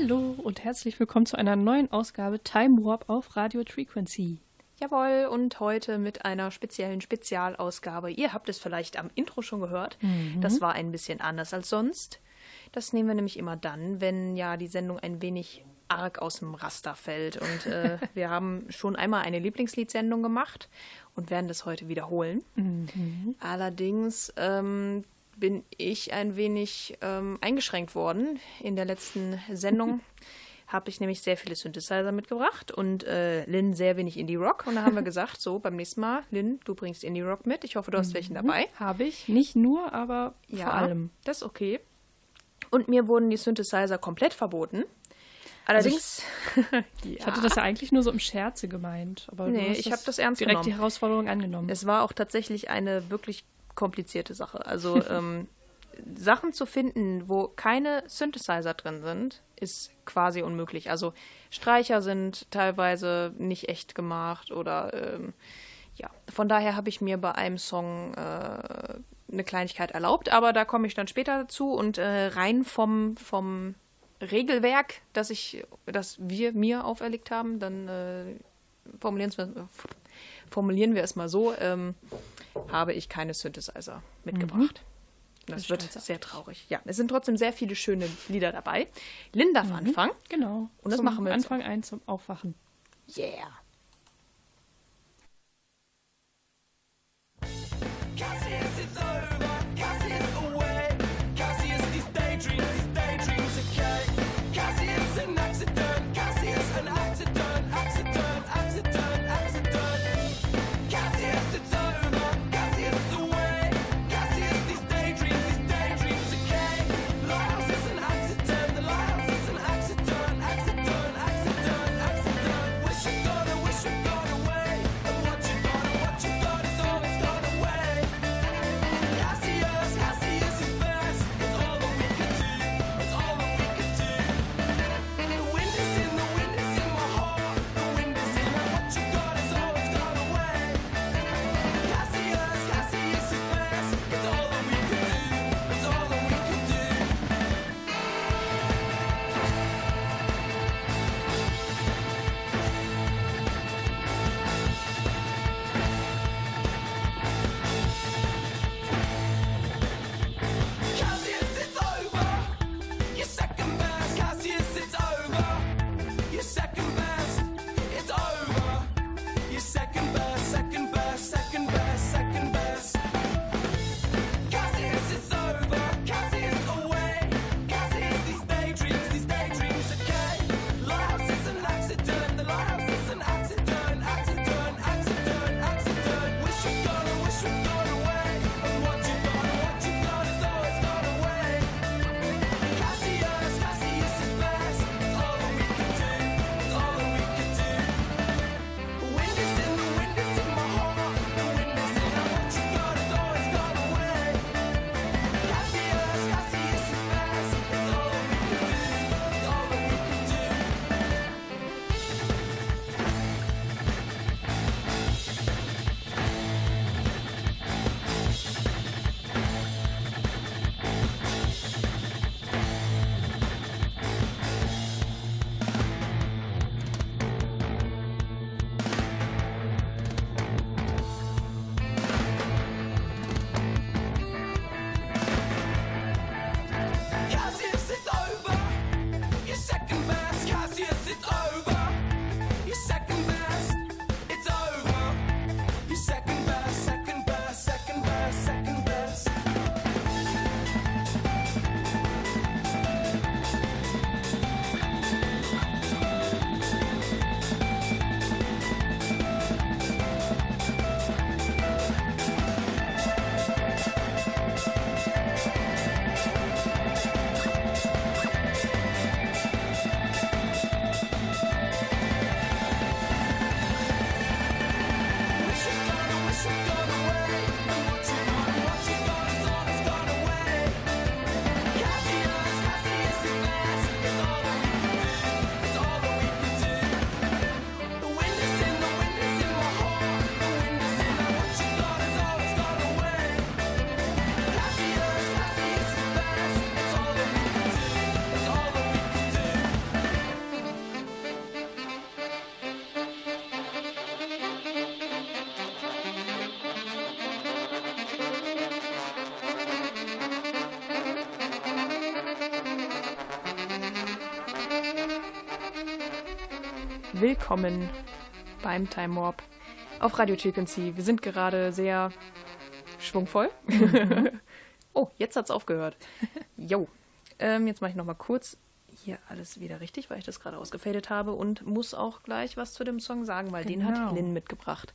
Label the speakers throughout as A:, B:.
A: Hallo und herzlich willkommen zu einer neuen Ausgabe Time Warp auf Radio Frequency.
B: Jawohl, und heute mit einer speziellen Spezialausgabe. Ihr habt es vielleicht am Intro schon gehört. Mhm. Das war ein bisschen anders als sonst. Das nehmen wir nämlich immer dann, wenn ja die Sendung ein wenig arg aus dem Raster fällt. Und äh, wir haben schon einmal eine Lieblingsliedsendung gemacht und werden das heute wiederholen. Mhm. Allerdings ähm, bin ich ein wenig ähm, eingeschränkt worden. In der letzten Sendung habe ich nämlich sehr viele Synthesizer mitgebracht und äh, Lynn sehr wenig Indie-Rock. Und da haben wir gesagt, so beim nächsten Mal, Lynn, du bringst Indie-Rock mit. Ich hoffe, du hast mhm. welchen dabei.
A: Habe ich. Nicht nur, aber ja, vor allem.
B: Das ist okay. Und mir wurden die Synthesizer komplett verboten.
A: Allerdings. Also ich, ja. ich, hatte das ja eigentlich nur so im Scherze gemeint. Aber
B: nee, ich habe das ernst
A: direkt
B: genommen.
A: die Herausforderung angenommen.
B: Es war auch tatsächlich eine wirklich komplizierte Sache. Also ähm, Sachen zu finden, wo keine Synthesizer drin sind, ist quasi unmöglich. Also Streicher sind teilweise nicht echt gemacht oder ähm, ja. Von daher habe ich mir bei einem Song äh, eine Kleinigkeit erlaubt, aber da komme ich dann später dazu und äh, rein vom, vom Regelwerk, das ich, das wir mir auferlegt haben, dann äh, formulieren, wir, es mal so, ähm, habe ich keine Synthesizer mitgebracht. Mhm. Das, das wird sehr traurig. Ja, es sind trotzdem sehr viele schöne Lieder dabei. Linda mhm. Anfang.
A: Genau.
B: Und das zum machen wir
A: Anfang ein zum Aufwachen.
B: Yeah. Willkommen beim Time Warp auf Radio Frequency. Wir sind gerade sehr schwungvoll. Mhm. oh, jetzt hat's aufgehört. Jo. Ähm, jetzt mache ich nochmal kurz hier alles wieder richtig, weil ich das gerade ausgefadet habe und muss auch gleich was zu dem Song sagen, weil genau. den hat genau. Lynn mitgebracht.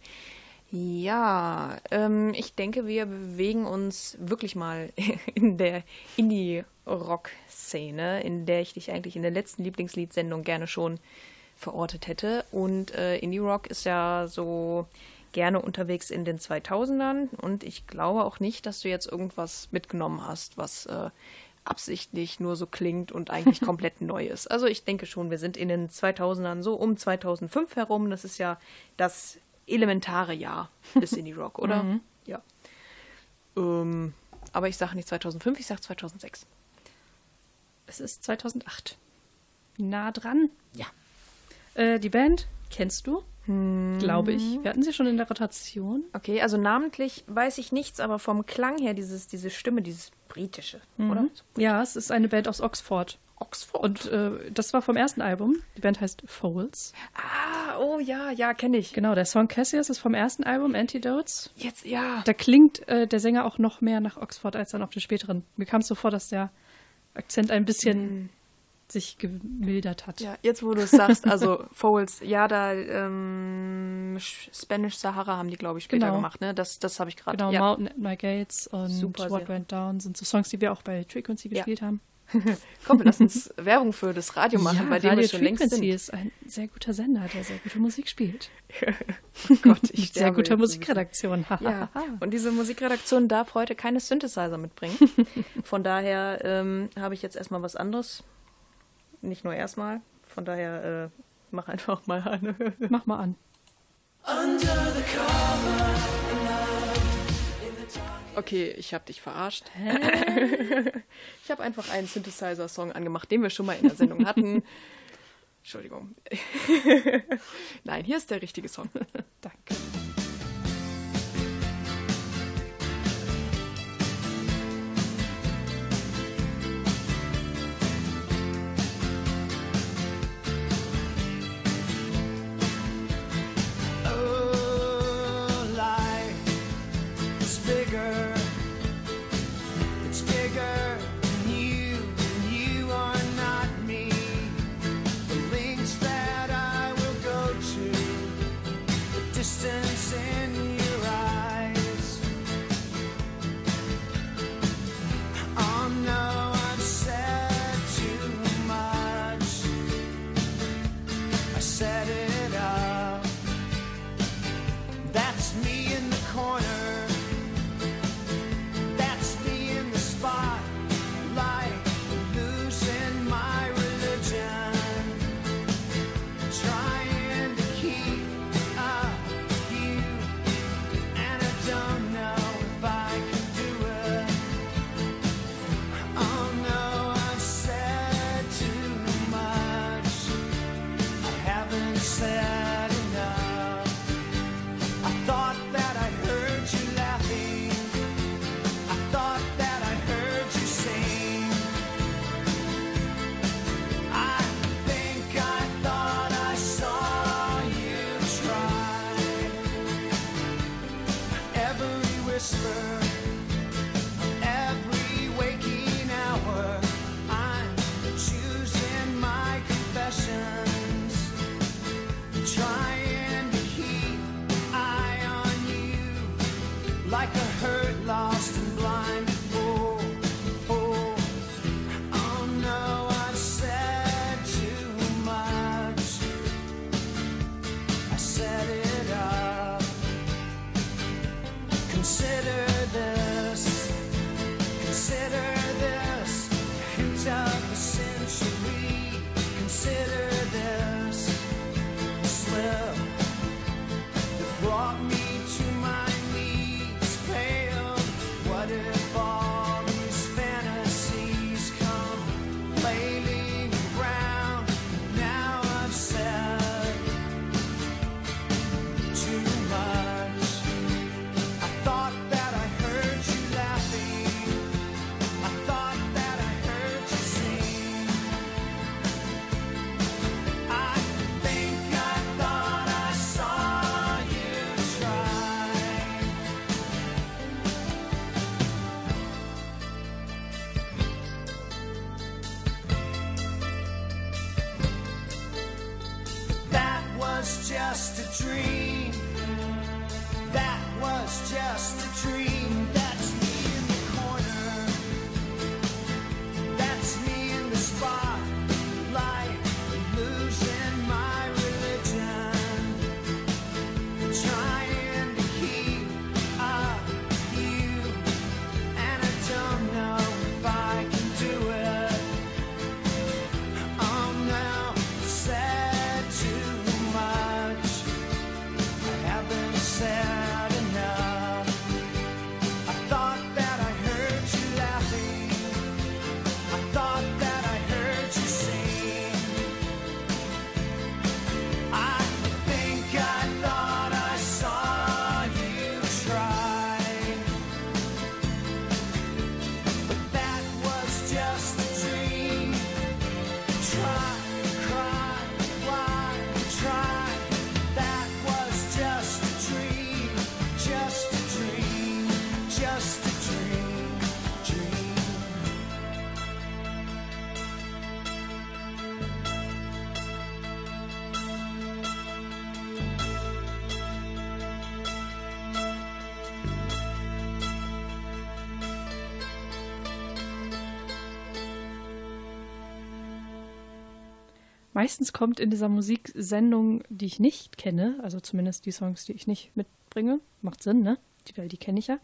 B: Ja, ähm, ich denke, wir bewegen uns wirklich mal in der Indie-Rock-Szene, in der ich dich eigentlich in der letzten Lieblingsliedsendung gerne schon verortet hätte. Und äh, Indie-Rock ist ja so gerne unterwegs in den 2000ern und ich glaube auch nicht, dass du jetzt irgendwas mitgenommen hast, was äh, absichtlich nur so klingt und eigentlich komplett neu ist. Also ich denke schon, wir sind in den 2000ern so um 2005 herum. Das ist ja das elementare Jahr des Indie Rock, oder? Mhm. Ja. Ähm, aber ich sage nicht 2005, ich sage 2006.
C: Es ist 2008. Nah dran. Ja. Äh, die Band kennst du? Hm. Glaube ich. Wir hatten sie schon in der Rotation.
B: Okay, also namentlich weiß ich nichts, aber vom Klang her, dieses, diese Stimme, dieses britische, mhm. oder?
C: Ja, es ist eine Band aus Oxford. Oxford. Und äh, das war vom ersten Album. Die Band heißt Foles.
B: Ah, oh ja, ja, kenne ich.
C: Genau, der Song Cassius ist vom ersten Album, Antidotes.
B: Jetzt, ja.
C: Da klingt äh, der Sänger auch noch mehr nach Oxford als dann auf den späteren. Mir kam es so vor, dass der Akzent ein bisschen mhm sich gemildert hat.
B: Ja, jetzt wo du es sagst, also Foles, ja, da ähm, Spanish Sahara haben die, glaube ich, später genau. gemacht, ne? Das, das habe ich gerade.
C: Genau, ja. Mountain at My Gates und Super What Went Down sind so Songs, die wir auch bei Frequency gespielt ja. haben.
B: Komm, lass uns Werbung für das Radio machen, ja, bei dem wir schon längst sind.
C: ist ein sehr guter Sender, der sehr gute Musik spielt. Gott, ich sehr guter Musikredaktion.
B: ja. Und diese Musikredaktion darf heute keine Synthesizer mitbringen. Von daher ähm, habe ich jetzt erstmal was anderes nicht nur erstmal. Von daher, äh, mach einfach mal an.
C: mach mal an.
B: Okay, ich habe dich verarscht. ich habe einfach einen Synthesizer-Song angemacht, den wir schon mal in der Sendung hatten. Entschuldigung. Nein, hier ist der richtige Song.
C: Danke.
A: Meistens kommt in dieser Musiksendung, die ich nicht kenne, also zumindest die Songs, die ich nicht mitbringe, macht Sinn, ne? Die, weil die kenne ich ja.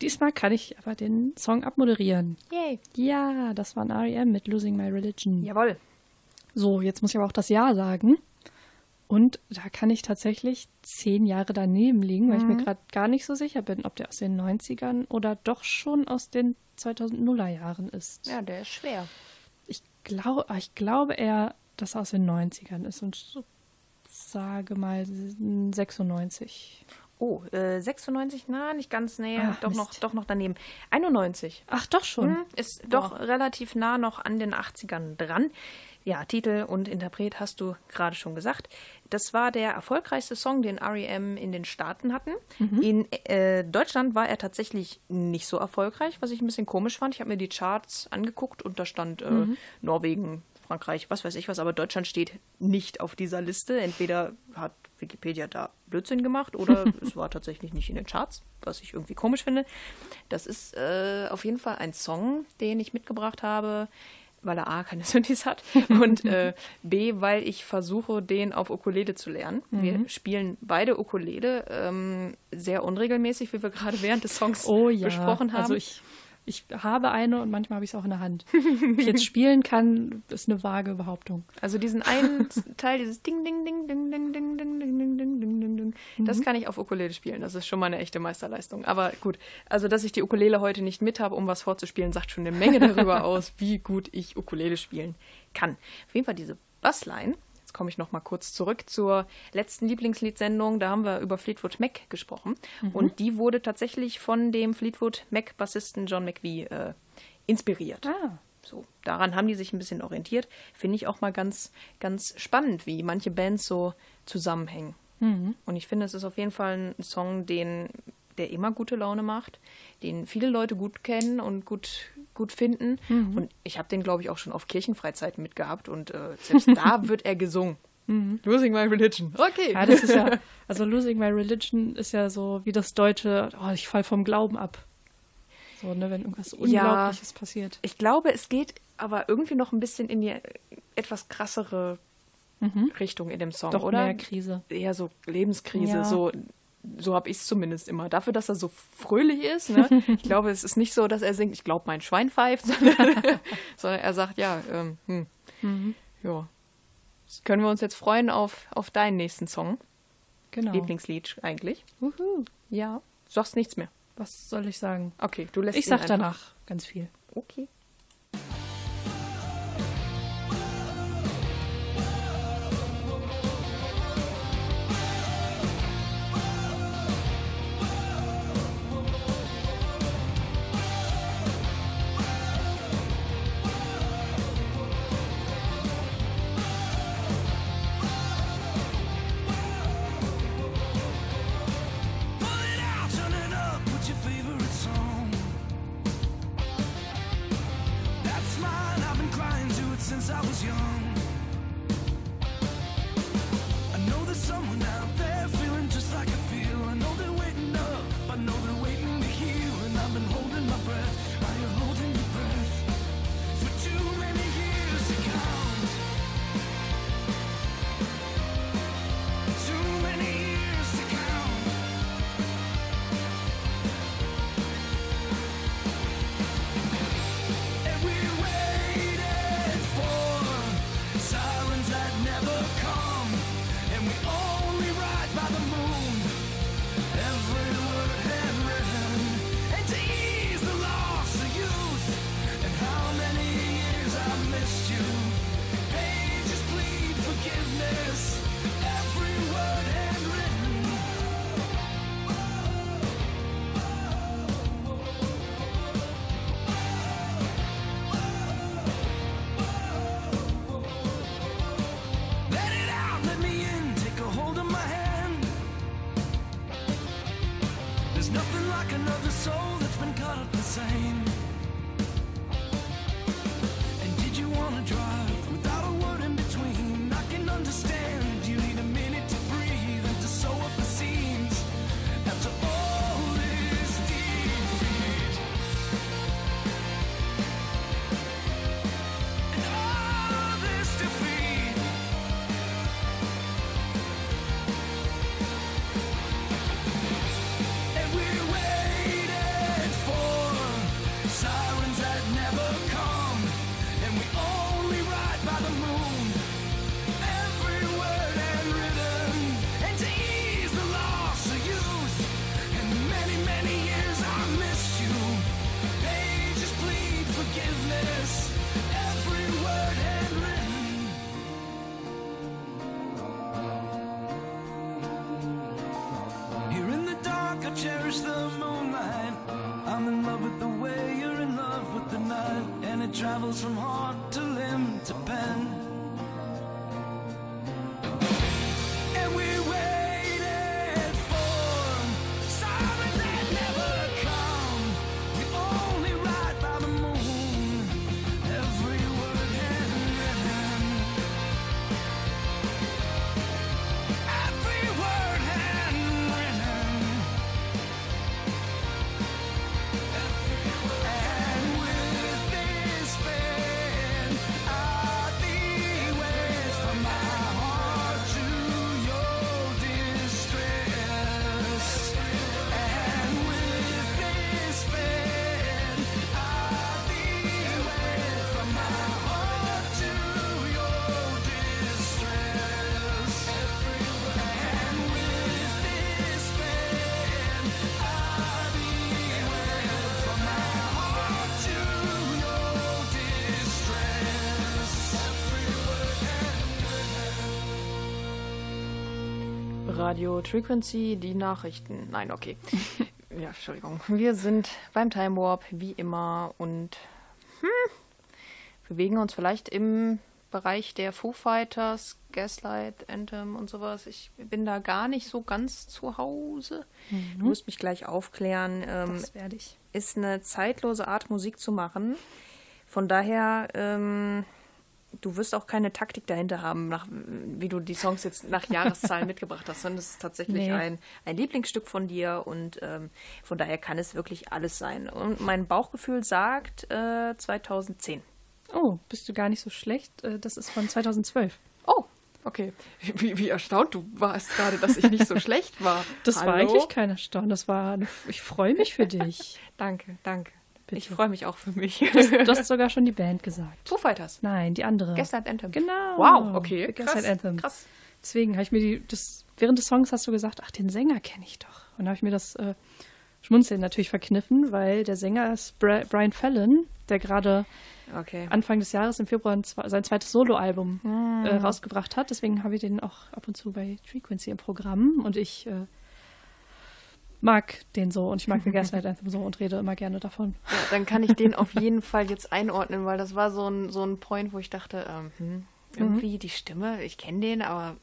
A: Diesmal kann ich aber den Song abmoderieren.
B: Yay.
A: Ja, das war ein R.E.M. mit Losing My Religion.
B: Jawohl.
A: So, jetzt muss ich aber auch das Jahr sagen. Und da kann ich tatsächlich zehn Jahre daneben liegen, weil ich mir gerade gar nicht so sicher bin, ob der aus den 90ern oder doch schon aus den 2000er Jahren ist.
B: Ja, der ist schwer.
A: Ich, glaub, ich glaube eher, dass er aus den 90ern ist und so, sage mal 96.
B: Oh, äh, 96, na, nicht ganz, nee,
A: Ah,
B: doch,
A: Mist.
B: noch, doch noch daneben. 91.
A: Ach, doch schon.
B: Hm, ist doch relativ nah noch an den 80ern dran. Ja, Titel und Interpret hast du gerade schon gesagt. Das war der erfolgreichste Song, den REM in den Staaten hatten. In äh, Deutschland war er tatsächlich nicht so erfolgreich, was ich ein bisschen komisch fand. Ich habe mir die Charts angeguckt und da stand äh, Norwegen, Frankreich, was weiß ich was, aber Deutschland steht nicht auf dieser Liste. Entweder hat Wikipedia da Blödsinn gemacht oder es war tatsächlich nicht in den Charts, was ich irgendwie komisch finde. Das ist äh, auf jeden Fall ein Song, den ich mitgebracht habe, weil er A, keine Synthes hat und äh, B, weil ich versuche, den auf Ukulele zu lernen. Wir spielen beide Ukulele, ähm, sehr unregelmäßig, wie wir gerade während des Songs
A: Oh ja.
B: besprochen haben.
A: Also ich, ich habe eine und manchmal habe ich es auch in der Hand. Ob ich jetzt spielen kann, ist eine vage Behauptung.
B: Also diesen einen Teil, dieses Ding, Ding, Ding, Ding, Ding, Ding, Ding, Ding, Ding, Ding, Ding, Ding, Ding, das kann ich auf Ukulele spielen. Das ist schon mal eine echte Meisterleistung. Aber gut, also dass ich die Ukulele heute nicht mit habe, um was vorzuspielen, sagt schon eine Menge darüber aus, wie gut ich Ukulele spielen kann. Auf jeden Fall diese Bassline. Jetzt komme ich noch mal kurz zurück zur letzten Lieblingsliedsendung. Da haben wir über Fleetwood Mac gesprochen. Und die wurde tatsächlich von dem Fleetwood Mac-Bassisten John McVie äh, inspiriert.
A: Ah.
B: So, daran haben die sich ein bisschen orientiert. Finde ich auch mal ganz, ganz spannend, wie manche Bands so zusammenhängen. Und ich finde, es ist auf jeden Fall ein Song, den, der immer gute Laune macht, den viele Leute gut kennen und gut, gut finden. Und ich habe den, glaube ich, auch schon auf Kirchenfreizeiten mitgehabt und äh, selbst da wird er gesungen. Losing my religion. Okay.
A: Ja, das ist ja, also Losing My Religion ist ja so wie das deutsche, oh, ich fall vom Glauben ab. So, ne, wenn irgendwas Unglaubliches passiert.
B: Ich glaube, es geht aber irgendwie noch ein bisschen in die etwas krassere Richtung in dem Song,
A: Doch
B: oder?
A: mehr Krise.
B: eher so Lebenskrise,
A: Ja.
B: so, so habe ich es zumindest immer. Dafür, dass er so fröhlich ist, ne? ich glaube, es ist nicht so, dass er singt, ich glaube, mein Schwein pfeift, sondern, sondern er sagt, ja, ähm, hm,
A: Mhm.
B: ja. Können wir uns jetzt freuen auf, auf deinen nächsten Song?
A: Genau.
B: Lieblingslied eigentlich?
A: Uhu.
B: Ja. Du sagst nichts mehr.
A: Was soll ich sagen?
B: Okay, du lässt
A: Ich sag danach ganz viel.
B: Okay. Radio Frequency, die Nachrichten. Nein, okay. ja, Entschuldigung. Wir sind beim Time Warp, wie immer, und hm, bewegen uns vielleicht im Bereich der Foo Fighters, Gaslight, Anthem und sowas. Ich bin da gar nicht so ganz zu Hause. Du musst mich gleich aufklären. Ähm,
A: Das werde ich.
B: ist eine zeitlose Art, Musik zu machen. Von daher, ähm, du wirst auch keine Taktik dahinter haben, nach, wie du die Songs jetzt nach Jahreszahlen mitgebracht hast, sondern es ist tatsächlich
A: Nee.
B: ein, ein Lieblingsstück von dir und ähm, von daher kann es wirklich alles sein. Und mein Bauchgefühl sagt äh, 2010.
A: Oh, bist du gar nicht so schlecht. Äh, Das ist von 2012.
B: Oh, okay. Wie, wie erstaunt du warst gerade, dass ich nicht so schlecht war.
A: Das war
B: Hallo?
A: eigentlich kein Erstaunen. Das war, ich freue mich für dich.
B: Danke, danke.
A: Bitte.
B: Ich freue mich auch für mich.
A: Du hast sogar schon die Band gesagt.
B: Foo Fighters.
A: Nein, die andere.
B: Gaslight Anthem.
A: Genau.
B: Wow, okay.
A: The
B: Krass,
A: Gaslight Anthem.
B: krass.
A: Deswegen habe ich mir die, das, während des Songs hast du gesagt, ach, den Sänger kenne ich doch. Und da habe ich mir das äh, Schmunzeln natürlich verkniffen, weil der Sänger ist Bri Brian Fallon, der gerade
B: Okay.
A: Anfang des Jahres im Februar sein zweites Soloalbum
B: Hm.
A: äh, rausgebracht hat. Deswegen habe ich den auch ab und zu bei Frequency im Programm und ich äh, mag den so und ich mag The Gaslight Anthem so und rede immer gerne davon.
B: Ja, dann kann ich den auf jeden Fall jetzt einordnen, weil das war so ein, so ein Point, wo ich dachte, ähm, hm, irgendwie die Stimme, ich kenne den, aber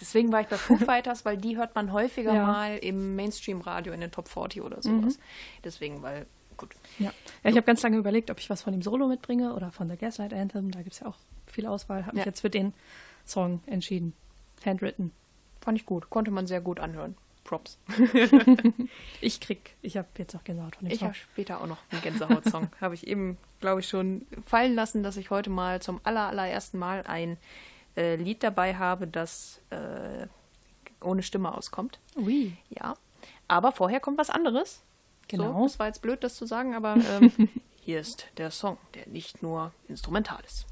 B: deswegen war ich bei Foo Fighters, weil die hört man häufiger
A: Ja.
B: mal im Mainstream-Radio in den Top 40 oder sowas. Deswegen, weil, gut.
A: Ja, ja ich habe ganz lange überlegt, ob ich was von dem Solo mitbringe oder von The Gaslight Anthem. Da gibt es ja auch viel Auswahl. Habe mich jetzt für den Song entschieden. Handwritten.
B: Fand ich gut, konnte man sehr gut anhören. Props.
A: Ich krieg, ich habe jetzt auch Gänsehaut von dem
B: Ich habe später auch noch einen Gänsehaut-Song. habe ich eben, glaube ich, schon fallen lassen, dass ich heute mal zum aller, allerersten Mal ein äh, Lied dabei habe, das äh, ohne Stimme auskommt.
A: Ui.
B: Ja. Aber vorher kommt was anderes.
A: Genau.
B: So, das war jetzt blöd, das zu sagen, aber ähm, hier ist der Song, der nicht nur instrumental ist.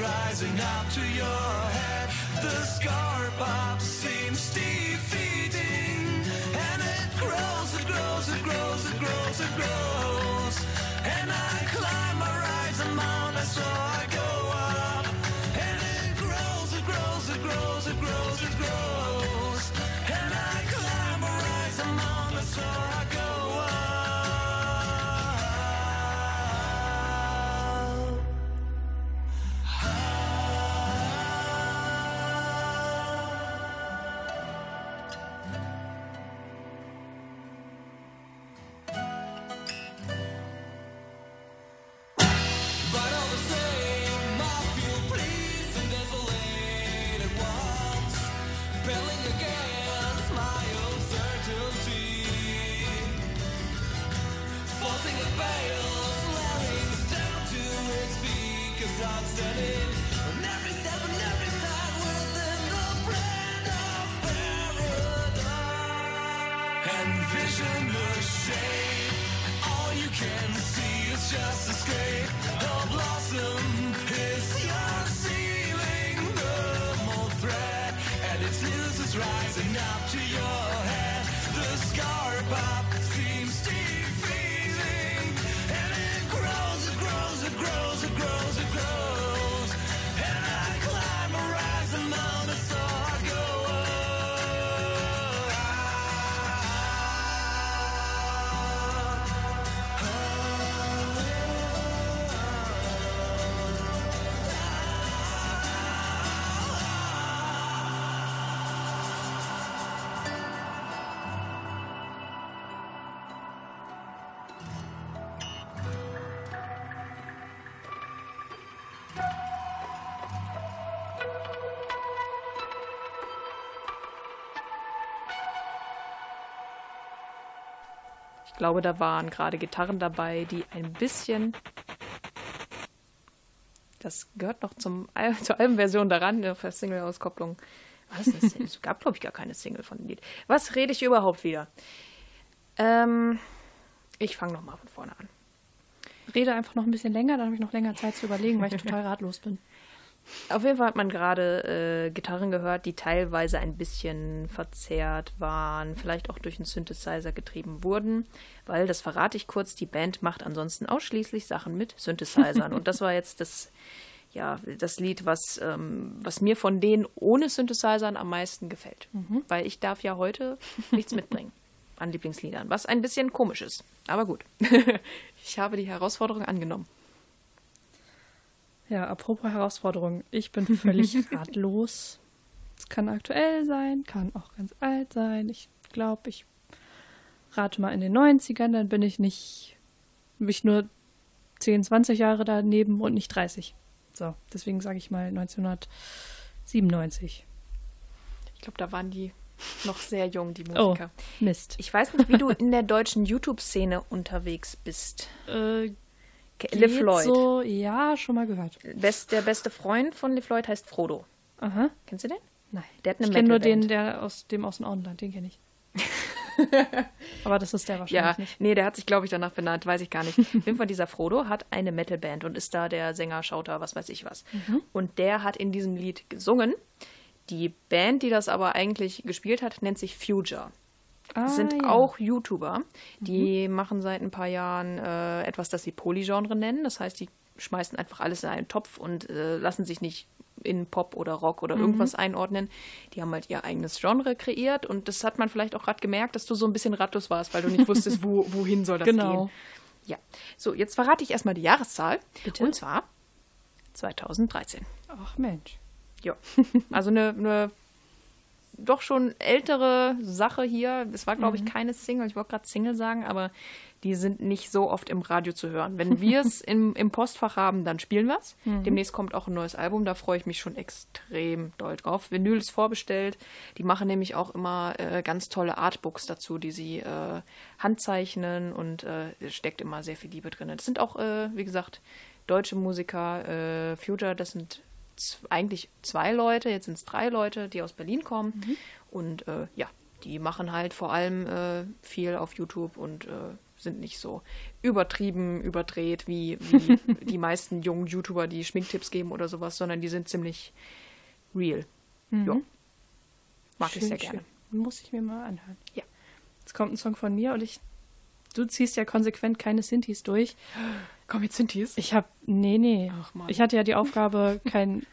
C: Rising up to your
B: Ich glaube, da waren gerade Gitarren dabei, die ein bisschen. Das gehört noch zum, Al- zur Albenversion daran, der für Single-Auskopplung. Was ist das? Es gab, glaube ich, gar keine Single von dem Lied. Was rede ich überhaupt wieder? Ähm, ich fange nochmal von vorne an.
A: Rede einfach noch ein bisschen länger, dann habe ich noch länger Zeit zu überlegen, weil ich total ratlos bin.
B: Auf jeden Fall hat man gerade äh, Gitarren gehört, die teilweise ein bisschen verzerrt waren, vielleicht auch durch einen Synthesizer getrieben wurden, weil, das verrate ich kurz, die Band macht ansonsten ausschließlich Sachen mit Synthesizern. Und das war jetzt das, ja, das Lied, was, ähm, was mir von denen ohne Synthesizern am meisten gefällt. Weil ich darf ja heute nichts mitbringen an Lieblingsliedern, was ein bisschen komisch ist. Aber gut, ich habe die Herausforderung angenommen.
A: Ja, apropos Herausforderung. Ich bin völlig ratlos. Es kann aktuell sein, kann auch ganz alt sein. Ich glaube, ich rate mal in den 90ern, dann bin ich nicht, bin ich nur 10, 20 Jahre daneben und nicht 30. So, deswegen sage ich mal 1997.
B: Ich glaube, da waren die noch sehr jung, die
A: Oh,
B: Musiker.
A: Mist.
B: Ich weiß nicht, wie du in der deutschen YouTube-Szene unterwegs bist.
A: Äh, Geht
B: LeFloid.
A: So, ja, schon mal gehört.
B: Best, der beste Freund von LeFloid heißt Frodo.
A: Aha.
B: Kennst du den?
A: Nein.
B: Der hat eine
A: ich kenne nur den, der aus dem aus dem Auenland, den kenne ich. Aber das ist der wahrscheinlich
B: Ja,
A: nicht.
B: nee, der hat sich, glaube ich, danach benannt, weiß ich gar nicht. Jeden Fall, dieser Frodo hat eine Metalband und ist da der Sänger, Schauter, was weiß ich was.
A: Mhm.
B: Und der hat in diesem Lied gesungen. Die Band, die das aber eigentlich gespielt hat, nennt sich Future.
A: Ah,
B: sind
A: ja. Mhm.
B: auch YouTuber. Die machen seit ein paar Jahren äh, etwas, das sie Polygenre nennen. Das heißt, die schmeißen einfach alles in einen Topf und äh, lassen sich nicht in Pop oder Rock
A: Mhm.
B: oder irgendwas einordnen. Die haben halt ihr eigenes Genre kreiert und das hat man vielleicht auch gerade gemerkt, dass du so ein bisschen ratlos warst, weil du nicht wusstest, wo, wohin soll das
A: Genau.
B: gehen. Ja, so, jetzt verrate ich erstmal die Jahreszahl.
A: Bitte?
B: Und zwar 2013.
A: Ach Mensch.
B: Ja, also eine, eine doch schon ältere Sache hier. Es war, glaube ich, keine Single. Ich wollte gerade Single sagen, aber die sind nicht so oft im Radio zu hören. Wenn wir es im, im Postfach haben, dann spielen wir es. Demnächst kommt auch ein neues Album. Da freue ich mich schon extrem doll drauf. Vinyl ist vorbestellt. Die machen nämlich auch immer äh, ganz tolle Artbooks dazu, die sie äh, handzeichnen und äh, steckt immer sehr viel Liebe drin. Das sind auch, äh, wie gesagt, deutsche Musiker. Äh, Future, das sind eigentlich zwei Leute, jetzt sind es drei Leute, die aus Berlin kommen. Und äh, ja, die machen halt vor allem äh, viel auf YouTube und äh, sind nicht so übertrieben, überdreht wie, wie die meisten jungen YouTuber, die Schminktipps geben oder sowas, sondern die sind ziemlich real. Ja. Mag ich sehr gerne.
A: Schön. Muss ich mir mal anhören.
B: Ja.
A: Jetzt kommt ein Song von mir und ich. Du ziehst ja konsequent keine Sintis durch.
B: Komm, jetzt sind die's.
A: Ich habe. Nee, nee.
B: Ach, Mann.
A: Ich hatte ja die Aufgabe, kein.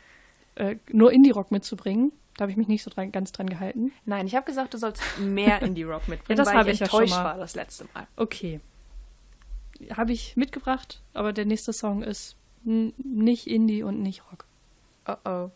A: Äh, nur Indie-Rock mitzubringen. Da habe ich mich nicht so dran, ganz dran gehalten.
B: Nein, ich habe gesagt, du sollst mehr Indie-Rock mitbringen,
A: Ja, das
B: weil
A: habe
B: ich
A: ich ja schon
B: enttäuscht
A: mal.
B: war das letzte Mal.
A: Okay. Habe ich mitgebracht, aber der nächste Song ist nicht Indie und nicht Rock.
B: Oh oh.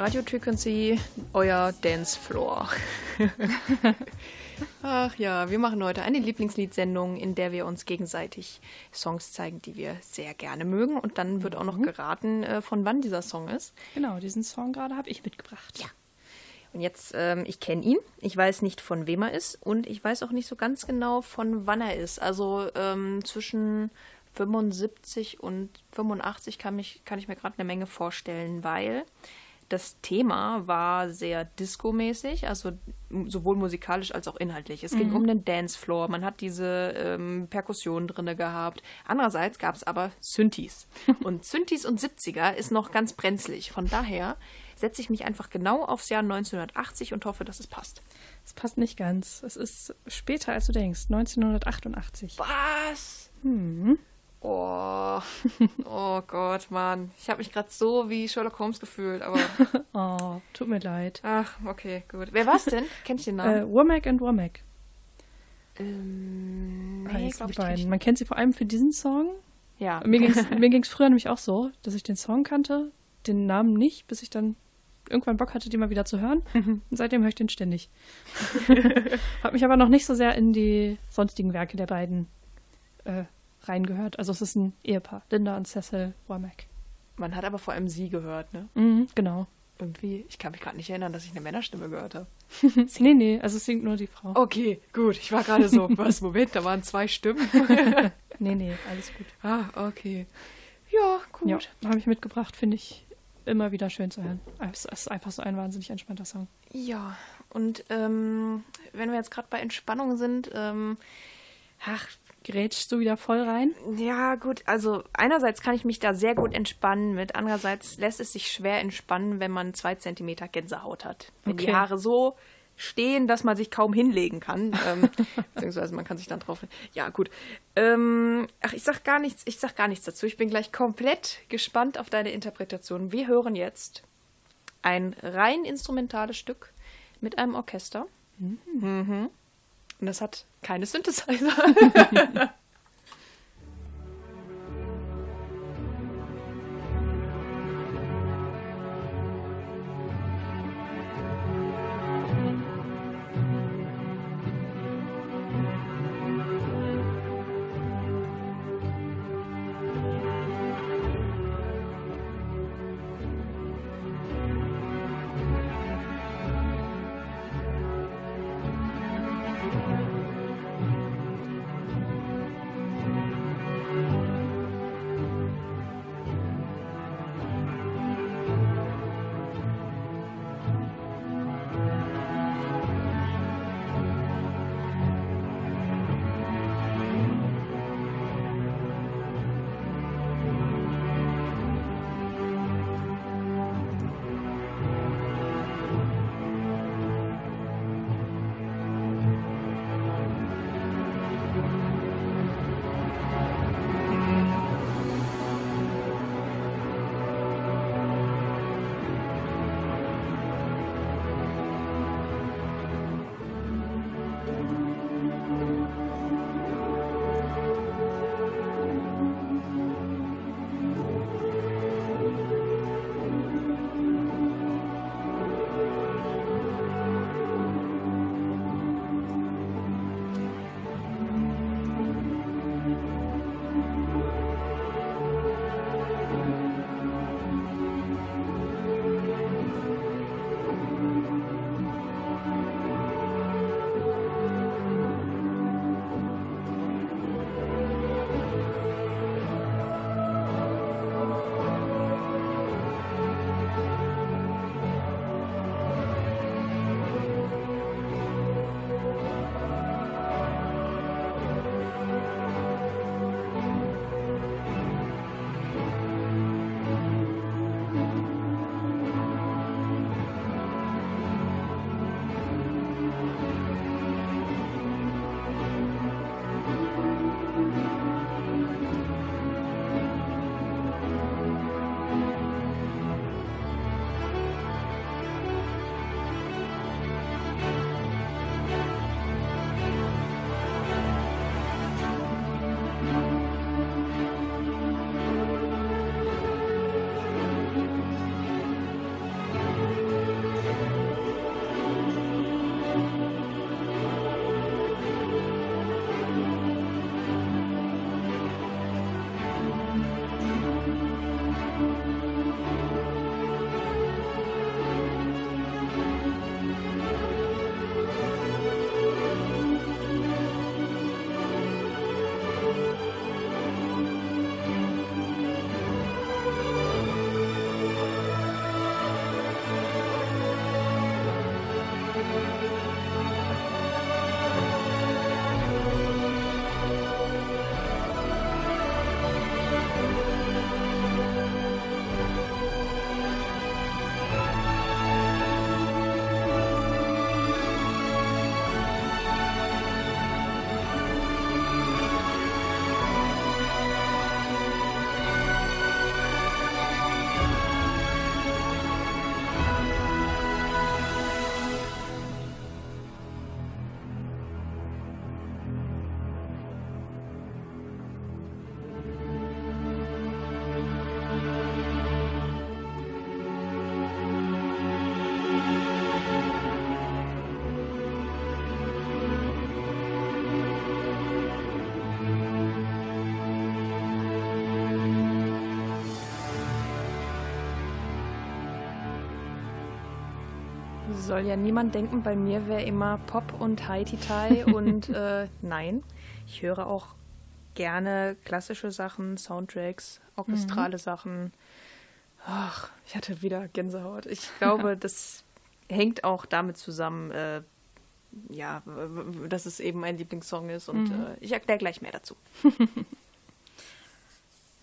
B: Radio Frequency, euer Dancefloor. Ach ja, wir machen heute eine Lieblingsliedsendung, in der wir uns gegenseitig Songs zeigen, die wir sehr gerne mögen. Und dann wird auch noch geraten, äh, von wann dieser Song ist.
A: Genau, diesen Song gerade habe ich mitgebracht.
B: Ja. Und jetzt, ähm, ich kenne ihn, ich weiß nicht, von wem er ist und ich weiß auch nicht so ganz genau, von wann er ist. Also ähm, zwischen 75 und 85 kann, mich, kann ich mir gerade eine Menge vorstellen, weil das Thema war sehr disco-mäßig, also sowohl musikalisch als auch inhaltlich. Es ging um den Dancefloor, man hat diese ähm, Perkussion drinne gehabt. Andererseits gab es aber Synthes. Und Synthes und 70er ist noch ganz brenzlig. Von daher setze ich mich einfach genau aufs Jahr 1980 und hoffe, dass es passt.
A: Es passt nicht ganz. Es ist später, als du denkst. 1988.
B: Was?
A: Mhm.
B: Oh, oh Gott, Mann. Ich habe mich gerade so wie Sherlock Holmes gefühlt, aber
A: Oh, tut mir leid.
B: ach, okay, gut. Wer war's denn? Kennt ich den Namen?
A: Äh, Womack and Womack
B: ähm, nee, glaub
A: die
B: ich kenn ich
A: beiden. Man kennt sie vor allem für diesen Song.
B: Ja.
A: Mir ging es früher nämlich auch so, dass ich den Song kannte, den Namen nicht, bis ich dann irgendwann Bock hatte, den mal wieder zu hören. Und seitdem höre ich den ständig. Hab mich aber noch nicht so sehr in die sonstigen Werke der beiden äh, reingehört. Also es ist ein Ehepaar, Linda und Cecil Womack.
B: Man hat aber vor allem sie gehört, ne?
A: Mhm, genau.
B: Irgendwie, ich kann mich gerade nicht erinnern, dass ich eine Männerstimme gehört habe.
A: nee, nee, also es singt nur die Frau.
B: Okay, gut. Ich war gerade so, was, Moment, da waren zwei Stimmen.
A: Nee, nee, alles gut.
B: ah, okay. Ja, gut.
A: Ja, habe ich mitgebracht, finde ich immer wieder schön zu hören. Es ist einfach so ein wahnsinnig entspannter Song.
B: Ja, und ähm, wenn wir jetzt gerade bei Entspannung sind, ähm, ach,
A: Grätschst du wieder voll rein?
B: Ja, gut, also einerseits kann ich mich da sehr gut entspannen mit, andererseits lässt es sich schwer entspannen, wenn man zwei Zentimeter Gänsehaut hat. Wenn die
A: Okay.
B: Haare so stehen, dass man sich kaum hinlegen kann. Ähm, beziehungsweise man kann sich dann drauf. Ja, gut. Ähm, ach, ich sag gar nichts, ich sag gar nichts dazu. Ich bin gleich komplett gespannt auf deine Interpretation. Wir hören jetzt ein rein instrumentales Stück mit einem Orchester. Mhm. Und das hat keine Synthesizer. Soll ja niemand denken, bei mir wäre immer Pop und Haiti-Tai und äh, nein. Ich höre auch gerne klassische Sachen, Soundtracks, orchestrale Sachen. Ach, ich hatte wieder Gänsehaut. Ich glaube, das hängt auch damit zusammen, äh, ja, dass es eben mein Lieblingssong ist und äh, ich erkläre gleich mehr dazu.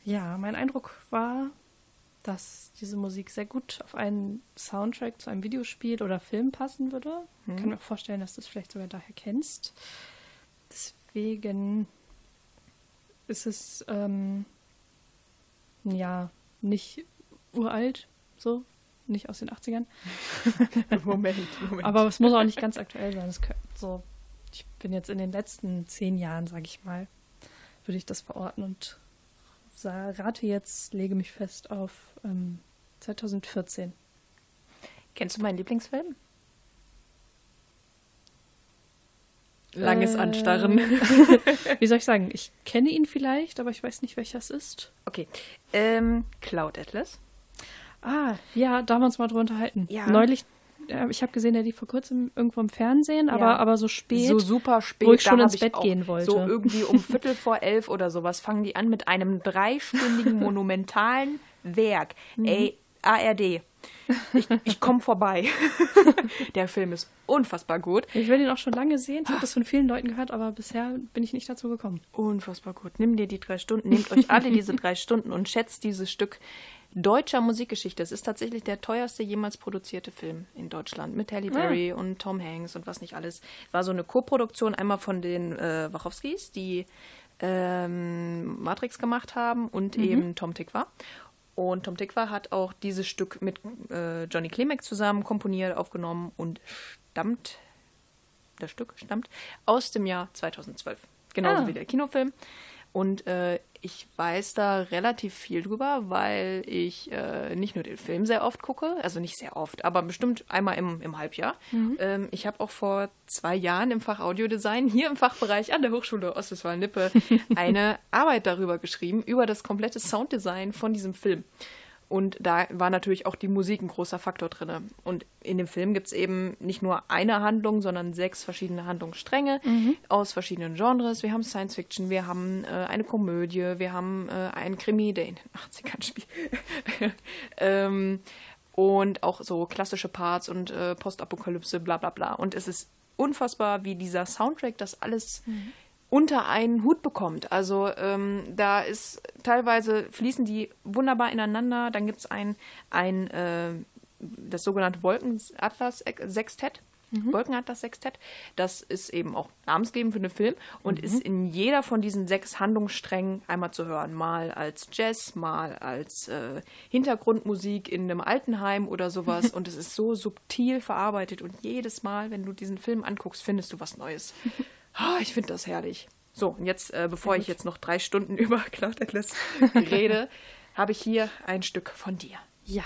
A: Ja, mein Eindruck war, dass diese Musik sehr gut auf einen Soundtrack zu einem Videospiel oder Film passen würde. Ich kann mir auch vorstellen, dass du es vielleicht sogar daher kennst. Deswegen ist es ähm, ja nicht uralt, so, nicht aus den 80ern.
B: Moment, Moment.
A: Aber es muss auch nicht ganz aktuell sein. Es kö- so, ich bin jetzt in den letzten zehn Jahren, sage ich mal, würde ich das verorten und rate jetzt, lege mich fest auf ähm, 2014.
B: Kennst du meinen Lieblingsfilm? Langes
A: Äh,
B: Anstarren.
A: Wie soll ich sagen? Ich kenne ihn vielleicht, aber ich weiß nicht, welcher es ist.
B: Okay. Ähm, Cloud Atlas.
A: Ah, ja, da haben wir uns mal drüber unterhalten.
B: Ja.
A: Neulich, ich habe gesehen, der lief vor kurzem irgendwo im Fernsehen, aber,
B: Ja.
A: aber so spät.
B: So super spät.
A: wo ich schon ins Bett gehen wollte.
B: So irgendwie um Viertel vor elf oder sowas fangen die an mit einem dreistündigen monumentalen Werk.
A: Mhm.
B: Ey, ARD. Ich, ich komme vorbei. Der Film ist unfassbar gut.
A: ich will ihn auch schon lange sehen. Ich habe das von vielen Leuten gehört, aber bisher bin ich nicht dazu gekommen.
B: Unfassbar gut. Nimm dir die drei Stunden, nehmt euch alle diese drei Stunden und schätzt dieses Stück deutscher Musikgeschichte. Es ist tatsächlich der teuerste jemals produzierte Film in Deutschland mit Halle Berry und Tom Hanks und was nicht alles. War so eine Co-Produktion einmal von den äh, Wachowskis, die ähm, Matrix gemacht haben und eben Tom Tikva. Und Tom Tikva hat auch dieses Stück mit äh, Johnny Klimek zusammen komponiert, aufgenommen und stammt das Stück stammt aus dem Jahr 2012. Genauso
A: Ah.
B: wie der Kinofilm. Und äh, ich weiß da relativ viel drüber, weil ich äh, nicht nur den Film sehr oft gucke, also nicht sehr oft, aber bestimmt einmal im, im Halbjahr. Ähm, ich habe auch vor zwei Jahren im Fach Audiodesign hier im Fachbereich an der Hochschule Ostwestfalen-Lippe eine Arbeit darüber geschrieben, über das komplette Sounddesign von diesem Film. Und da war natürlich auch die Musik ein großer Faktor drin. Und in dem Film gibt es eben nicht nur eine Handlung, sondern sechs verschiedene Handlungsstränge aus verschiedenen Genres. Wir haben Science Fiction, wir haben äh, eine Komödie, wir haben äh, einen Krimi, der in den 80ern spielt. ähm, und auch so klassische Parts und äh, Postapokalypse, bla bla bla. Und es ist unfassbar, wie dieser Soundtrack das alles unter einen Hut bekommt. Also ähm, da ist teilweise fließen die wunderbar ineinander. Dann gibt es ein, ein äh, das sogenannte Wolkenatlas-Sextett. Wolkenatlas-Sextett. Das ist eben auch namensgebend für den Film und ist in jeder von diesen sechs Handlungssträngen einmal zu hören. Mal als Jazz, mal als äh, Hintergrundmusik in einem Altenheim oder sowas. und es ist so subtil verarbeitet und jedes Mal, wenn du diesen Film anguckst, findest du was Neues. Ah, ich finde das herrlich. So, und jetzt, äh, bevor ich jetzt noch drei Stunden über Cloud Atlas rede, habe ich hier ein Stück von dir.
A: Ja.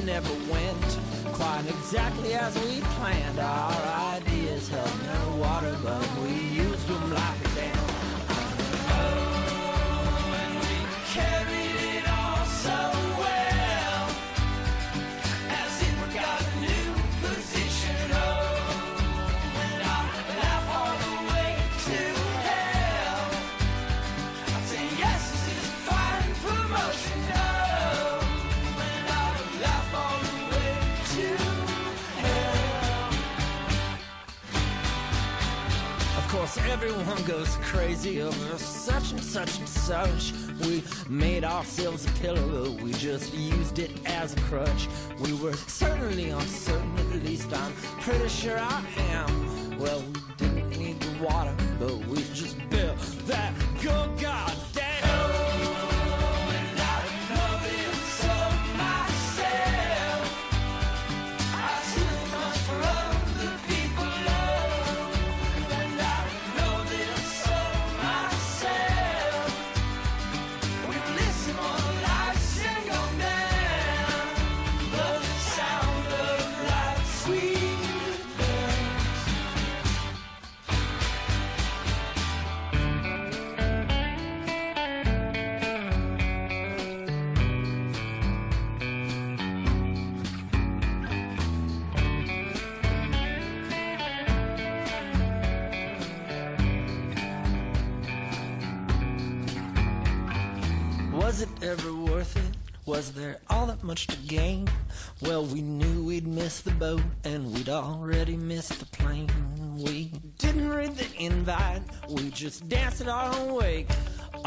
C: Nothing ever went quite exactly as we planned. Our ideas held no water, but we used them like a dam. Everyone goes crazy over such and such and such. We made ourselves a pillow, we just used it as a crutch. We were certainly uncertain, at least I'm pretty sure I am. Well, we didn't need the water, but we just built that good Well, we knew we'd miss the boat and we'd already missed the plane. We didn't read the invite, we just danced it own wake.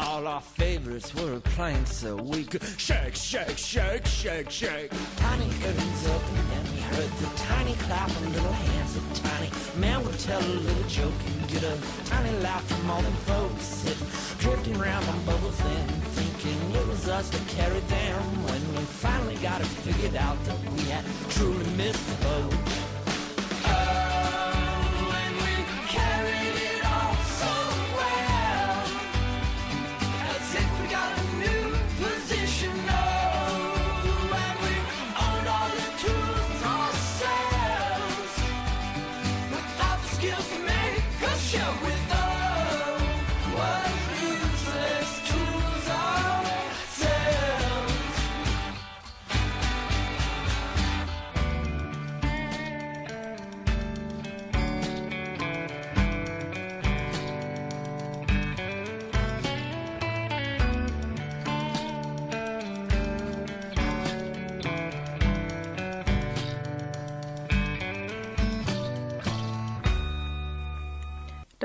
C: All our favorites were playing so we could shake, shake, shake, shake, shake. Tiny curtains open and we heard the tiny clap of little hands. A tiny man would tell a little joke and get a tiny laugh from all them folks sitting, drifting round on bubbles and thinking it was us that carried them. Out that we had truly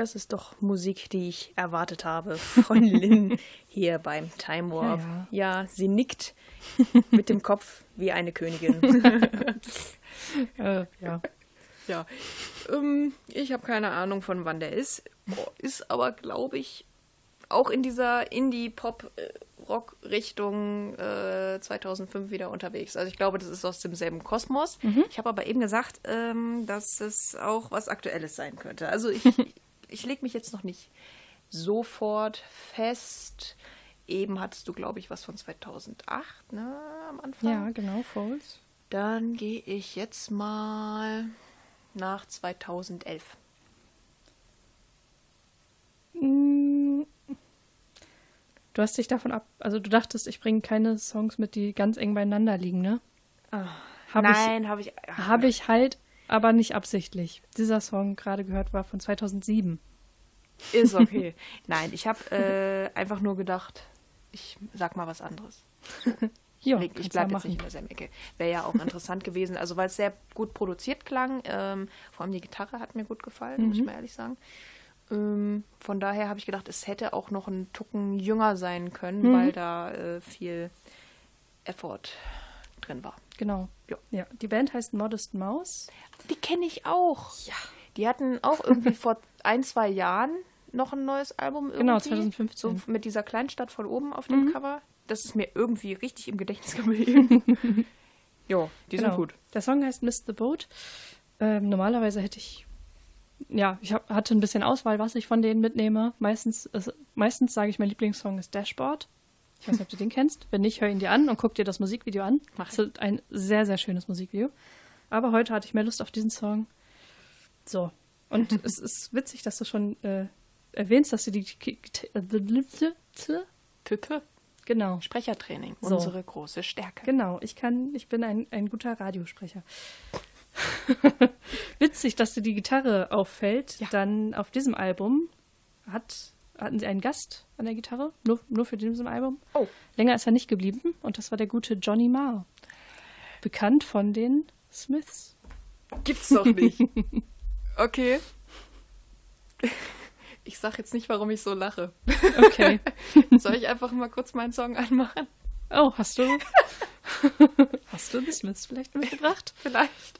B: Das ist doch Musik, die ich erwartet habe von Lynn hier beim Time Warp.
A: Ja,
B: Ja, sie nickt mit dem Kopf wie eine Königin.
A: Äh, ja.
B: ja, ähm, ich habe keine Ahnung, von wann der ist. Oh, Ist aber, glaube ich, auch in dieser Indie-Pop-Rock-Richtung äh, 2005 wieder unterwegs. Also ich glaube, das ist aus demselben Kosmos. Ich habe aber eben gesagt, ähm, dass es auch was Aktuelles sein könnte. Also ich, ich lege mich jetzt noch nicht sofort fest. Eben hattest du, glaube ich, was von 2008, ne, am Anfang.
A: ja, genau, Falls.
B: Dann gehe ich jetzt mal nach 2011.
A: Mm. Du hast dich davon ab, also du dachtest, ich bringe keine Songs mit, die ganz eng beieinander liegen, ne? Hab
B: Ah, Nein, habe. Ich,
A: habe ich halt, aber nicht absichtlich. Dieser Song gerade gehört war von 2007.
B: Ist okay. Nein, ich habe äh, einfach nur gedacht, ich sag mal was anderes.
A: Ja,
B: ich bleibe
A: ja
B: jetzt nicht in derselben Ecke. Wäre ja auch interessant gewesen. Also, weil es sehr gut produziert klang. Ähm, vor allem die Gitarre hat mir gut gefallen, muss ich mal ehrlich sagen. Ähm, von daher habe ich gedacht, es hätte auch noch ein Tucken jünger sein können, weil da äh, viel Effort drin war.
A: Genau.
B: Ja.
A: ja. Die Band heißt Modest Mouse.
B: Die kenne ich auch. Ja. Die hatten auch irgendwie vor ein, zwei Jahren noch ein neues Album irgendwie.
A: Genau, 2015.
B: So mit dieser Kleinstadt von oben auf dem Cover. Das ist mir irgendwie richtig im Gedächtnis geblieben. jo, die
A: genau.
B: sind gut.
A: Der Song heißt Miss the Boat. Ähm, normalerweise hätte ich, ja, ich hab, hatte ein bisschen Auswahl, was ich von denen mitnehme. Meistens, ist, meistens sage ich, mein Lieblingssong ist Dashboard. Ich weiß nicht, ob du den kennst. Wenn nicht, hör ihn dir an und guck dir das Musikvideo an.
B: Mach
A: Das ist ein sehr, sehr schönes Musikvideo. Aber heute hatte ich mehr Lust auf diesen Song. So. Und es ist witzig, dass du schon äh, erwähnst, dass du die.
B: Tüte.
A: Genau.
B: Sprechertraining.
A: So.
B: Unsere große Stärke.
A: Genau, ich kann, ich bin ein, ein guter Radiosprecher. Witzig, dass dir die Gitarre auffällt.
B: Ja.
A: Dann auf diesem Album hat, hatten sie einen Gast an der Gitarre, nur, nur für diesem Album.
B: Oh.
A: Länger ist er nicht geblieben und das war der gute Johnny Marr. Bekannt von den Smiths.
B: Gibt's doch nicht. okay.
D: Ich sag jetzt nicht, warum ich so lache.
A: Okay.
D: Soll ich einfach mal kurz meinen Song anmachen?
A: Oh, hast du. hast du das Smiths vielleicht mitgebracht?
D: Vielleicht.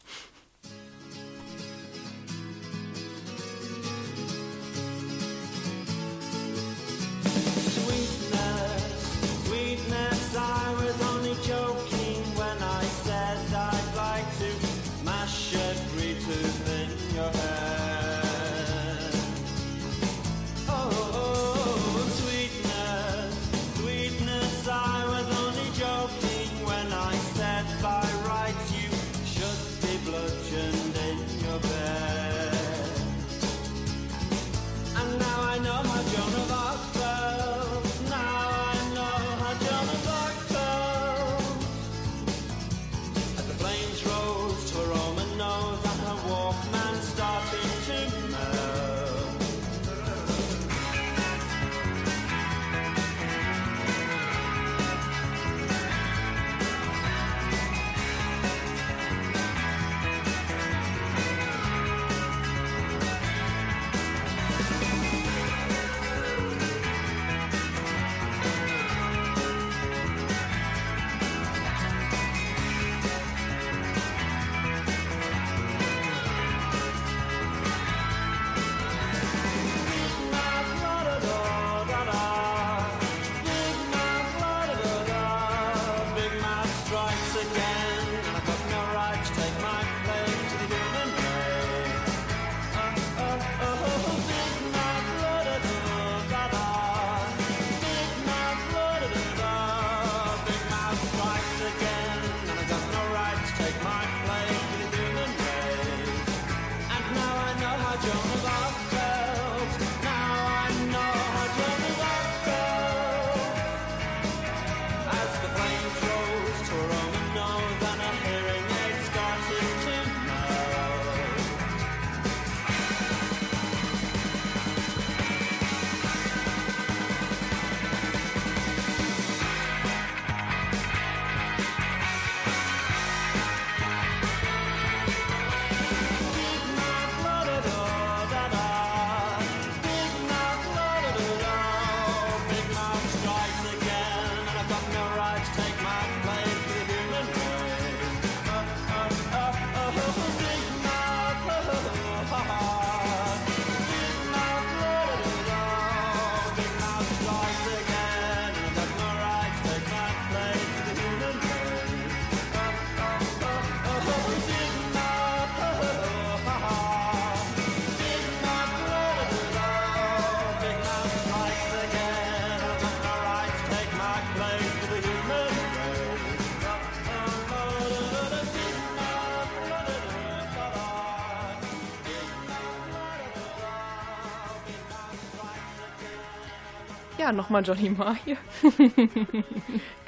D: Ja, nochmal Johnny Marr hier.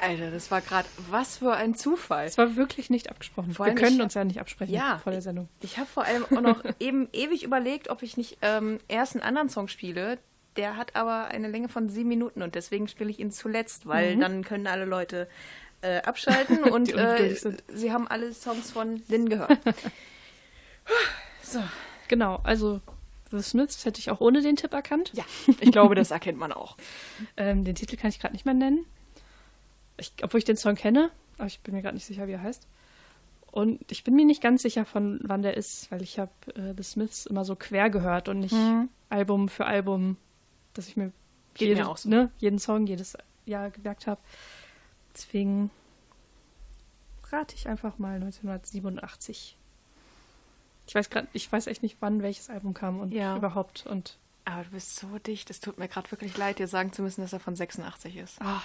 D: Alter, das war gerade, was für ein Zufall.
A: Es war wirklich nicht abgesprochen.
D: Vor
A: Wir können
D: ich-
A: uns ja nicht absprechen
D: Ja.
A: vor der Sendung.
D: Ich habe vor allem auch noch eben ewig überlegt, ob ich nicht ähm, erst einen anderen Song spiele. Der hat aber eine Länge von sieben Minuten und deswegen spiele ich ihn zuletzt, weil dann können alle Leute äh, abschalten und äh, sie haben alle Songs von Lynn gehört. so.
A: Genau, also The Smiths hätte ich auch ohne den Tipp erkannt.
D: Ja, ich glaube, das erkennt man auch.
A: Ähm, den Titel kann ich gerade nicht mehr nennen. Ich, obwohl ich den Song kenne, aber ich bin mir gerade nicht sicher, wie er heißt. Und ich bin mir nicht ganz sicher, von wann der ist, weil ich habe äh, The Smiths immer so quer gehört und nicht Album für Album, dass ich mir,
D: Geht
A: jede,
D: mir auch so.
A: ne, jeden Song jedes Jahr gemerkt habe. Deswegen rate ich einfach mal 1987. Ich weiß gerade, ich weiß echt nicht, wann welches Album kam und
D: Ja.
A: überhaupt. Und
D: Aber du bist so dicht, es tut mir gerade wirklich leid, dir sagen zu müssen, dass er von 86 ist.
A: ah,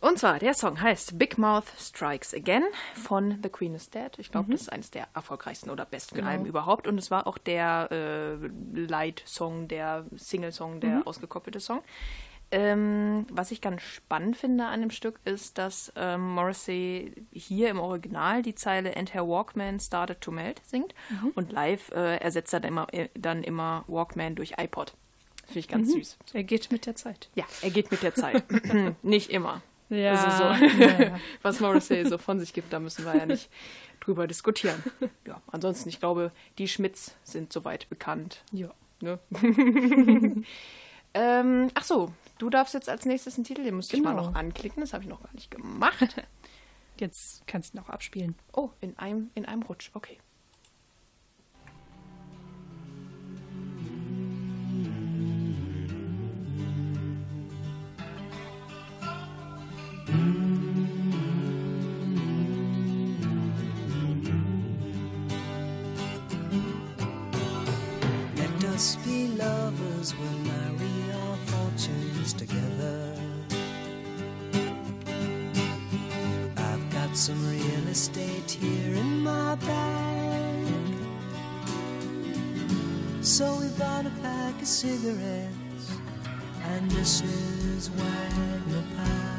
D: Und zwar, der Song heißt Big Mouth Strikes Again von The Queen is Dead. Ich glaube, das ist eines der erfolgreichsten oder besten
A: Genau.
D: Alben überhaupt. Und es war auch der äh, Light-Song, der Single-Song, der ausgekoppelte Song. Ähm, was ich ganz spannend finde an dem Stück ist, dass ähm, Morrissey hier im Original die Zeile And her Walkman started to melt singt und live äh, ersetzt er dann immer, äh, dann immer Walkman durch iPod. Finde ich ganz süß.
A: er geht mit der Zeit.
D: Ja, er geht mit der Zeit. Nicht immer.
A: Ja,
D: Also so,
A: ja.
D: was Morrissey so von sich gibt, da müssen wir ja nicht drüber diskutieren. Ja, ansonsten, ich glaube, die Schmidts sind soweit bekannt.
A: ja.
B: ne? ähm, ach so, du darfst jetzt als nächstes einen Titel, den müsste ich mal
A: Genau.
B: noch anklicken, das habe ich noch gar nicht gemacht.
A: Jetzt kannst du ihn auch abspielen.
B: Oh, in einem, in einem Rutsch, okay.
C: Some real estate here in my bag. So we bought a pack of cigarettes and this Mrs. Wagner pies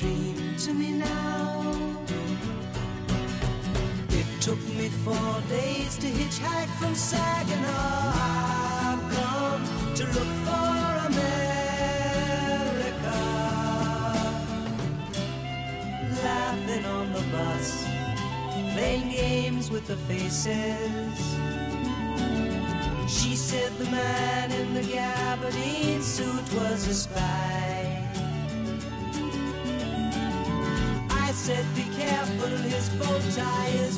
C: dream to me now. It took me four days to hitchhike from Saginaw. I've come to look for America. Laughing on the bus playing games with the faces. She said the man in the gabardine suit was a spy. tires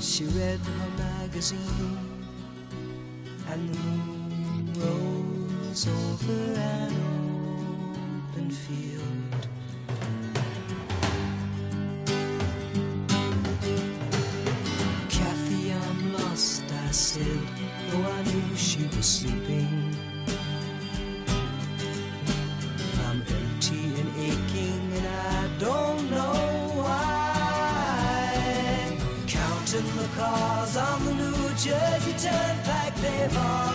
C: She read her magazine, and the moon rose over an open field. Kathy, I'm lost, I said, though I knew she was sleeping. I'm empty Jersey Turnpike, they've all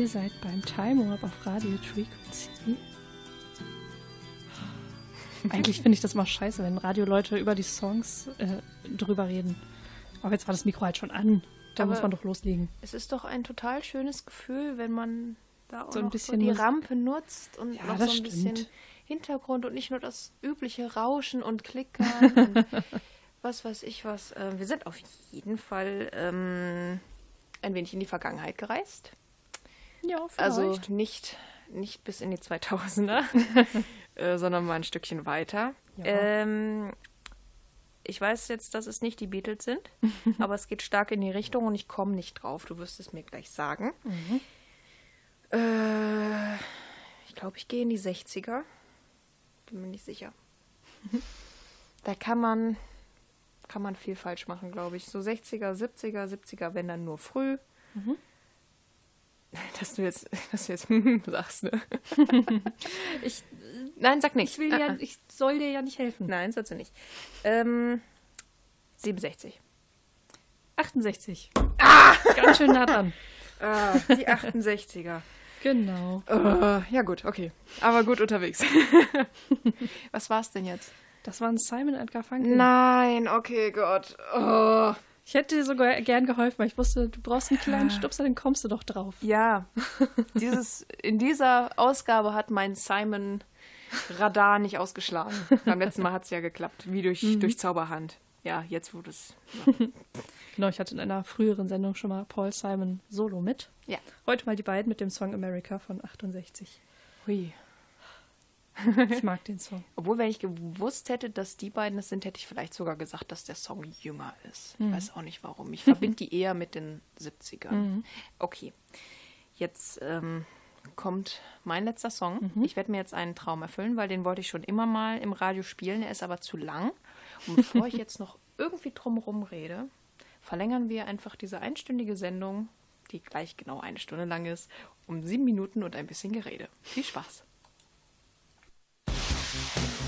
A: Ihr seid beim Time Warp auf Radio Frequency. Eigentlich finde ich das mal scheiße, wenn Radioleute über die Songs äh, drüber reden. Aber jetzt war das Mikro halt schon an. Da
B: Aber-
A: muss man doch loslegen.
B: Es ist doch ein total schönes Gefühl, wenn man da auch
A: So
B: noch
A: bisschen
B: so die Rampe nutzt und
A: Ja,
B: noch
A: das
B: so ein bisschen
A: stimmt.
B: Hintergrund und nicht nur das übliche Rauschen und Klickern und was weiß ich was. Äh, wir sind auf jeden Fall ähm, ein wenig in die Vergangenheit gereist.
A: Ja,
B: Also nicht, nicht bis in die 2000er, äh, sondern mal ein Stückchen weiter.
A: Ja.
B: Ähm, ich weiß jetzt, dass es nicht die Beatles sind, aber es geht stark in die Richtung und ich komme nicht drauf. Du wirst es mir gleich sagen. Äh, ich glaube, ich gehe in die 60er. Bin mir nicht sicher. da kann man, kann man viel falsch machen, glaube ich. So 60er, 70er, 70er, wenn dann nur früh. Dass du jetzt, dass du jetzt sagst, ne?
A: ich,
B: Nein, sag nicht.
A: ich, will
B: Ah,
A: ja,
B: ah.
A: ich soll dir ja nicht helfen.
B: Nein, sollst du nicht. Ähm, 67.
A: 68. Ah! Ganz schön nah dran.
B: Ah, die 68er.
A: Genau.
B: Oh, ja gut, okay. Aber gut unterwegs. Was war's denn jetzt?
A: Das waren Simon Edgar Funkel.
B: Nein, okay, Gott. Oh.
A: Ich hätte dir sogar gern geholfen, weil ich wusste, du brauchst einen kleinen Stupser, dann kommst du doch drauf.
B: Ja, dieses, in dieser Ausgabe hat mein Simon Radar nicht ausgeschlagen. Beim letzten Mal hat es ja geklappt, wie durch, durch Zauberhand. Ja, jetzt wurde es.
A: Genau, ich hatte in einer früheren Sendung schon mal Paul Simon Solo mit.
B: Ja.
A: Heute mal die beiden mit dem Song America von 68.
B: Hui.
A: Ich mag den Song.
B: Obwohl, wenn ich gewusst hätte, dass die beiden es sind, hätte ich vielleicht sogar gesagt, dass der Song jünger ist. Ich weiß auch nicht warum. Ich verbinde die eher mit den 70ern. Okay. Jetzt ähm, kommt mein letzter Song. Ich werde mir jetzt einen Traum erfüllen, weil den wollte ich schon immer mal im Radio spielen. Er ist aber zu lang. Und bevor ich jetzt noch irgendwie drumherum rede, verlängern wir einfach diese einstündige Sendung, die gleich genau eine Stunde lang ist, um sieben Minuten und ein bisschen Gerede. Viel Spaß.
C: Thank you.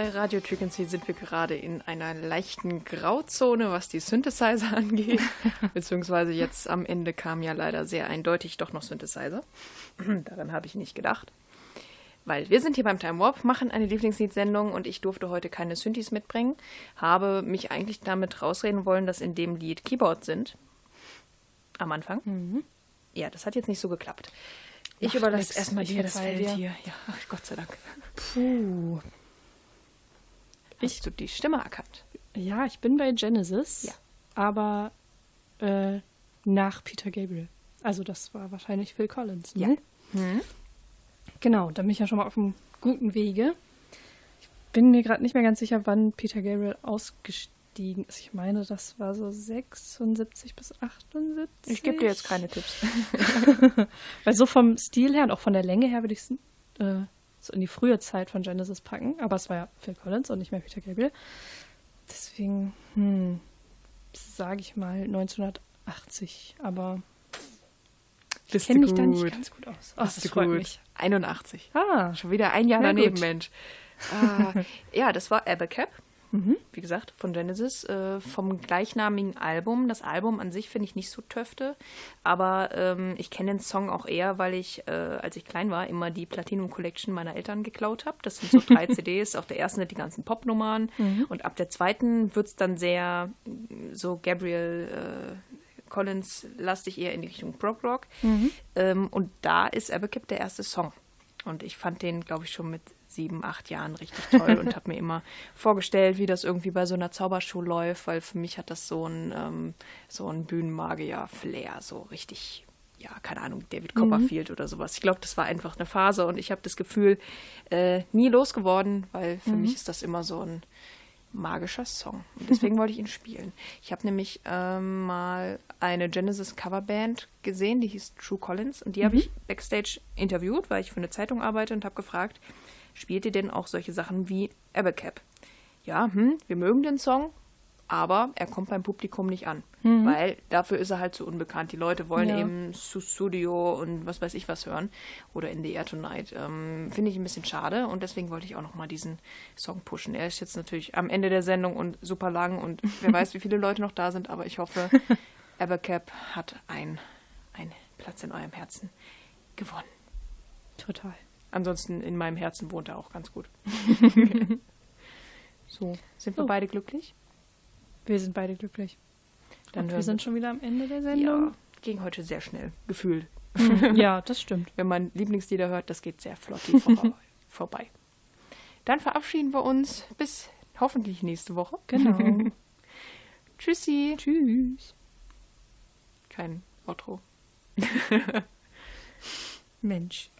B: Bei Radio Frequency sind wir gerade in einer leichten Grauzone, was die Synthesizer angeht. Beziehungsweise jetzt am Ende kam ja leider sehr eindeutig doch noch Synthesizer. Daran habe ich nicht gedacht. Weil wir sind hier beim Time Warp, machen eine Lieblingsliedsendung und ich durfte heute keine Synthes mitbringen. Habe mich eigentlich damit rausreden wollen, dass in dem Lied Keyboards sind. Am Anfang. Ja, das hat jetzt nicht so geklappt. Ich
A: Macht
B: überlasse erstmal dir das Feld hier. Ja, ach, Gott sei Dank.
A: Puh.
B: Hast du die Stimme erkannt?
A: Ja, ich bin bei Genesis.
B: Ja.
A: Aber äh, nach Peter Gabriel. Also das war wahrscheinlich Phil Collins. Ne?
B: Mhm.
A: Genau, da bin ich ja schon mal auf einem guten Wege. Ich bin mir gerade nicht mehr ganz sicher, wann Peter Gabriel ausgestiegen ist. Ich meine, das war so 76 bis 78.
B: Ich gebe dir jetzt keine Tipps.
A: Weil so vom Stil her und auch von der Länge her würde ich es äh, so in die frühe Zeit von Genesis packen. Aber es war ja Phil Collins und nicht mehr Peter Gabriel. Deswegen, hm, sage ich mal 1980. Aber ich kenne mich da nicht ganz gut aus. Oh,
B: Bist
A: das freut
B: gut.
A: mich.
B: 81.
A: Ah,
B: Schon wieder ein Jahr daneben,
A: gut.
B: Mensch. Ah, ja, das war Abacab.
A: Mhm.
B: Wie gesagt, von Genesis, äh, vom gleichnamigen Album. Das Album an sich finde ich nicht so töfte, aber ähm, ich kenne den Song auch eher, weil ich, äh, als ich klein war, immer die Platinum Collection meiner Eltern geklaut habe. Das sind so drei CDs. Auf der ersten sind die ganzen Popnummern und ab der zweiten wird es dann sehr so Gabriel äh, Collins lastig eher in die Richtung Prog Rock. Ähm, und da ist Abacab der erste Song. Und ich fand den, glaube ich, schon mit sieben, acht Jahren richtig toll und habe mir immer vorgestellt, wie das irgendwie bei so einer Zaubershow läuft, weil für mich hat das so ein, ähm, so ein Bühnenmagier-Flair, so richtig, ja, keine Ahnung, David Copperfield oder sowas. Ich glaube, das war einfach eine Phase und ich habe das Gefühl, äh, nie losgeworden, weil für mich ist das immer so ein magischer Song. Und deswegen wollte ich ihn spielen. Ich habe nämlich ähm, mal eine Genesis Coverband gesehen, die hieß True Collins und die habe ich backstage interviewt, weil ich für eine Zeitung arbeite und habe gefragt, spielt ihr denn auch solche Sachen wie Abacab? Ja, hm, wir mögen den Song, aber er kommt beim Publikum nicht an, weil dafür ist er halt zu unbekannt. Die Leute wollen
A: Ja.
B: eben Studio und was weiß ich was hören oder In the Air Tonight. Ähm, Finde ich ein bisschen schade und deswegen wollte ich auch nochmal diesen Song pushen. Er ist jetzt natürlich am Ende der Sendung und super lang und wer weiß, wie viele Leute noch da sind, aber ich hoffe, Evercap hat ein, einen Platz in eurem Herzen gewonnen.
A: total.
B: Ansonsten in meinem Herzen wohnt er auch ganz gut. so, sind wir
A: So.
B: beide glücklich?
A: Wir sind beide glücklich.
B: Dann
A: Und wir sind schon wieder am Ende der
B: Ja,
A: Sendung.
B: ging heute sehr schnell, gefühlt.
A: Ja, ja das stimmt.
B: Wenn man Lieblingslieder hört, das geht sehr flott vorbei. Dann verabschieden wir uns bis hoffentlich nächste Woche.
A: Genau.
B: Tschüssi.
A: Tschüss.
B: Kein Outro.
A: Mensch.